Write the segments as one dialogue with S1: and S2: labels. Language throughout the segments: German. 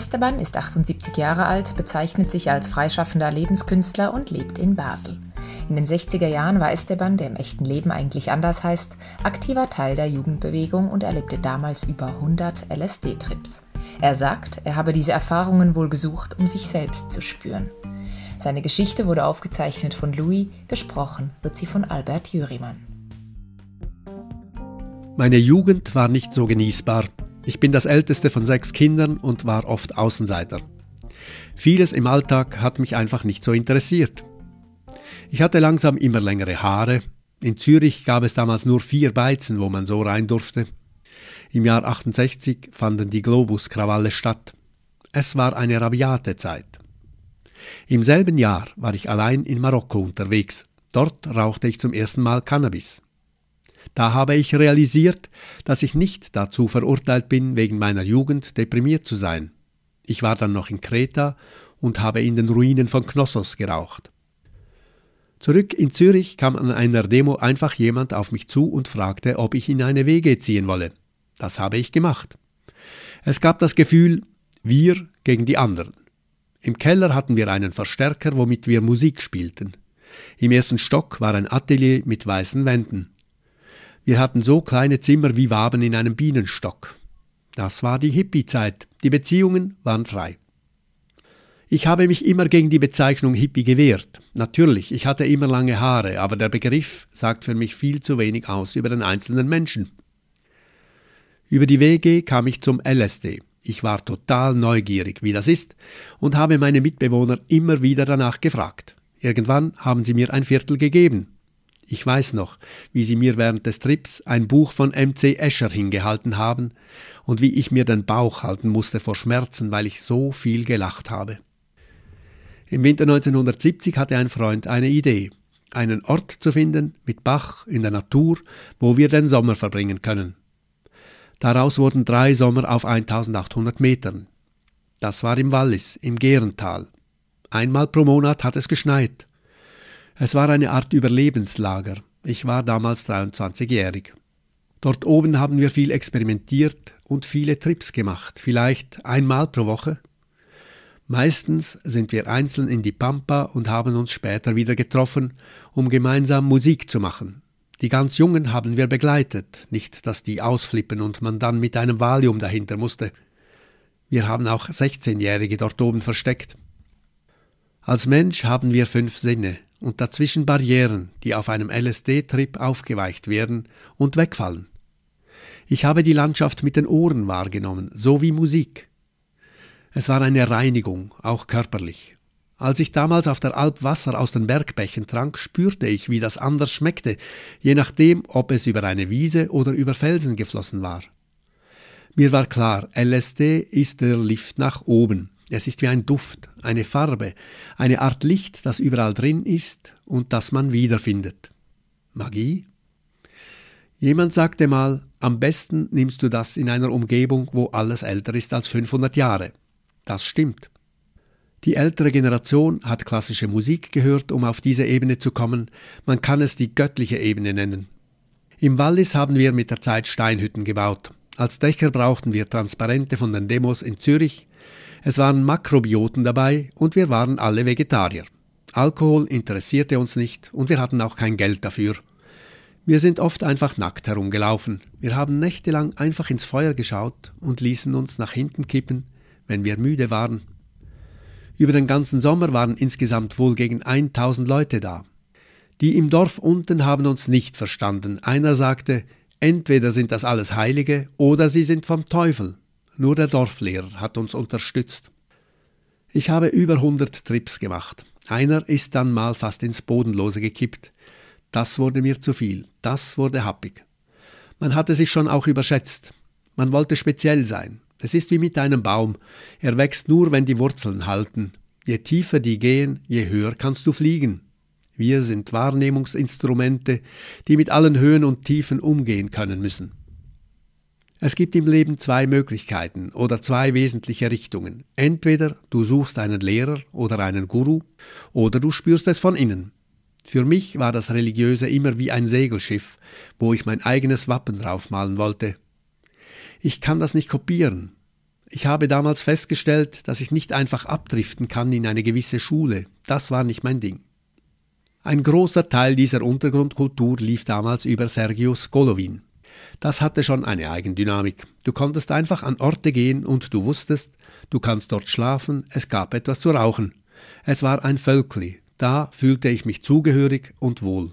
S1: Esteban ist 78 Jahre alt, bezeichnet sich als freischaffender Lebenskünstler und lebt in Basel. In den 60er Jahren war Esteban, der im echten Leben eigentlich anders heißt, aktiver Teil der Jugendbewegung und erlebte damals über 100 LSD-Trips. Er sagt, er habe diese Erfahrungen wohl gesucht, um sich selbst zu spüren. Seine Geschichte wurde aufgezeichnet von Louis, gesprochen wird sie von Albert Jürimann.
S2: Meine Jugend war nicht so genießbar. Ich bin das älteste von sechs Kindern und war oft Außenseiter. Vieles im Alltag hat mich einfach nicht so interessiert. Ich hatte langsam immer längere Haare. In Zürich gab es damals nur vier Beizen, wo man so rein durfte. Im Jahr 68 fanden die Globus-Krawalle statt. Es war eine rabiate Zeit. Im selben Jahr war ich allein in Marokko unterwegs. Dort rauchte ich zum ersten Mal Cannabis. Da habe ich realisiert, dass ich nicht dazu verurteilt bin, wegen meiner Jugend deprimiert zu sein. Ich war dann noch in Kreta und habe in den Ruinen von Knossos geraucht. Zurück in Zürich kam an einer Demo einfach jemand auf mich zu und fragte, ob ich in eine WG ziehen wolle. Das habe ich gemacht. Es gab das Gefühl, wir gegen die anderen. Im Keller hatten wir einen Verstärker, womit wir Musik spielten. Im ersten Stock war ein Atelier mit weißen Wänden. Wir hatten so kleine Zimmer wie Waben in einem Bienenstock. Das war die Hippie-Zeit. Die Beziehungen waren frei. Ich habe mich immer gegen die Bezeichnung Hippie gewehrt. Natürlich, ich hatte immer lange Haare, aber der Begriff sagt für mich viel zu wenig aus über den einzelnen Menschen. Über die WG kam ich zum LSD. Ich war total neugierig, wie das ist, und habe meine Mitbewohner immer wieder danach gefragt. Irgendwann haben sie mir ein Viertel gegeben. Ich weiß noch, wie sie mir während des Trips ein Buch von MC Escher hingehalten haben und wie ich mir den Bauch halten musste vor Schmerzen, weil ich so viel gelacht habe. Im Winter 1970 hatte ein Freund eine Idee, einen Ort zu finden mit Bach in der Natur, wo wir den Sommer verbringen können. Daraus wurden drei Sommer auf 1800 Metern. Das war im Wallis, im Gärental. Einmal pro Monat hat es geschneit. Es war eine Art Überlebenslager. Ich war damals 23-jährig. Dort oben haben wir viel experimentiert und viele Trips gemacht, vielleicht einmal pro Woche. Meistens sind wir einzeln in die Pampa und haben uns später wieder getroffen, um gemeinsam Musik zu machen. Die ganz Jungen haben wir begleitet, nicht dass die ausflippen und man dann mit einem Valium dahinter musste. Wir haben auch 16-Jährige dort oben versteckt. Als Mensch haben wir fünf Sinne, und dazwischen Barrieren, die auf einem LSD-Trip aufgeweicht werden und wegfallen. Ich habe die Landschaft mit den Ohren wahrgenommen, so wie Musik. Es war eine Reinigung, auch körperlich. Als ich damals auf der Alp Wasser aus den Bergbächen trank, spürte ich, wie das anders schmeckte, je nachdem, ob es über eine Wiese oder über Felsen geflossen war. Mir war klar, LSD ist der Lift nach oben, es ist wie ein Duft, eine Farbe, eine Art Licht, das überall drin ist und das man wiederfindet. Magie? Jemand sagte mal, am besten nimmst du das in einer Umgebung, wo alles älter ist als 500 Jahre. Das stimmt. Die ältere Generation hat klassische Musik gehört, um auf diese Ebene zu kommen. Man kann es die göttliche Ebene nennen. Im Wallis haben wir mit der Zeit Steinhütten gebaut. Als Dächer brauchten wir Transparente von den Demos in Zürich, es waren Makrobioten dabei und wir waren alle Vegetarier. Alkohol interessierte uns nicht und wir hatten auch kein Geld dafür. Wir sind oft einfach nackt herumgelaufen. Wir haben nächtelang einfach ins Feuer geschaut und ließen uns nach hinten kippen, wenn wir müde waren. Über den ganzen Sommer waren insgesamt wohl gegen 1000 Leute da. Die im Dorf unten haben uns nicht verstanden. Einer sagte, entweder sind das alles Heilige oder sie sind vom Teufel. Nur der Dorflehrer hat uns unterstützt. Ich habe über 100 Trips gemacht. Einer ist dann mal fast ins Bodenlose gekippt. Das wurde mir zu viel. Das wurde happig. Man hatte sich schon auch überschätzt. Man wollte speziell sein. Es ist wie mit einem Baum. Er wächst nur, wenn die Wurzeln halten. Je tiefer die gehen, je höher kannst du fliegen. Wir sind Wahrnehmungsinstrumente, die mit allen Höhen und Tiefen umgehen können müssen. Es gibt im Leben zwei Möglichkeiten oder zwei wesentliche Richtungen. Entweder du suchst einen Lehrer oder einen Guru oder du spürst es von innen. Für mich war das Religiöse immer wie ein Segelschiff, wo ich mein eigenes Wappen draufmalen wollte. Ich kann das nicht kopieren. Ich habe damals festgestellt, dass ich nicht einfach abdriften kann in eine gewisse Schule. Das war nicht mein Ding. Ein großer Teil dieser Untergrundkultur lief damals über Sergius Golovin. Das hatte schon eine Eigendynamik. Du konntest einfach an Orte gehen und du wusstest, du kannst dort schlafen, es gab etwas zu rauchen. Es war ein Völkli, da fühlte ich mich zugehörig und wohl.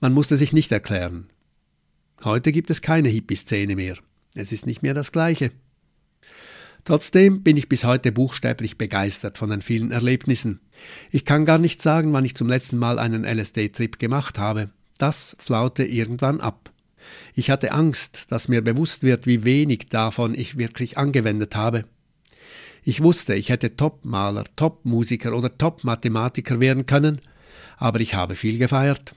S2: Man musste sich nicht erklären. Heute gibt es keine Hippie-Szene mehr. Es ist nicht mehr das Gleiche. Trotzdem bin ich bis heute buchstäblich begeistert von den vielen Erlebnissen. Ich kann gar nicht sagen, wann ich zum letzten Mal einen LSD-Trip gemacht habe. Das flaute irgendwann ab. Ich hatte Angst, dass mir bewusst wird, wie wenig davon ich wirklich angewendet habe. Ich wusste, ich hätte Top-Maler, Top-Musiker oder Top-Mathematiker werden können, aber ich habe viel gefeiert.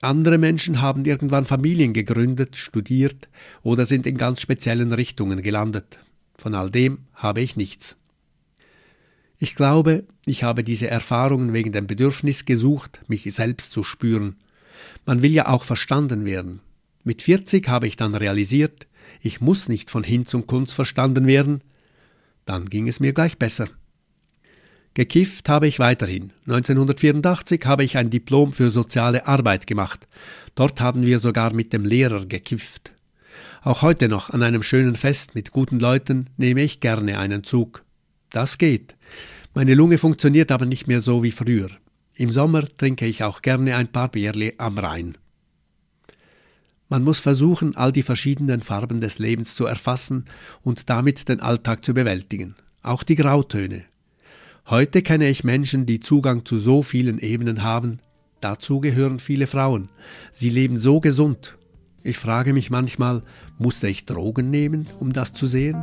S2: Andere Menschen haben irgendwann Familien gegründet, studiert oder sind in ganz speziellen Richtungen gelandet. Von all dem habe ich nichts. Ich glaube, ich habe diese Erfahrungen wegen dem Bedürfnis gesucht, mich selbst zu spüren. Man will ja auch verstanden werden. Mit 40 habe ich dann realisiert, ich muss nicht von Hinz und Kunz verstanden werden. Dann ging es mir gleich besser. Gekifft habe ich weiterhin. 1984 habe ich ein Diplom für soziale Arbeit gemacht. Dort haben wir sogar mit dem Lehrer gekifft. Auch heute noch an einem schönen Fest mit guten Leuten nehme ich gerne einen Zug. Das geht. Meine Lunge funktioniert aber nicht mehr so wie früher. Im Sommer trinke ich auch gerne ein paar Bierle am Rhein. Man muss versuchen, all die verschiedenen Farben des Lebens zu erfassen und damit den Alltag zu bewältigen. Auch die Grautöne. Heute kenne ich Menschen, die Zugang zu so vielen Ebenen haben. Dazu gehören viele Frauen. Sie leben so gesund ich frage mich manchmal, musste ich Drogen nehmen, um das zu sehen?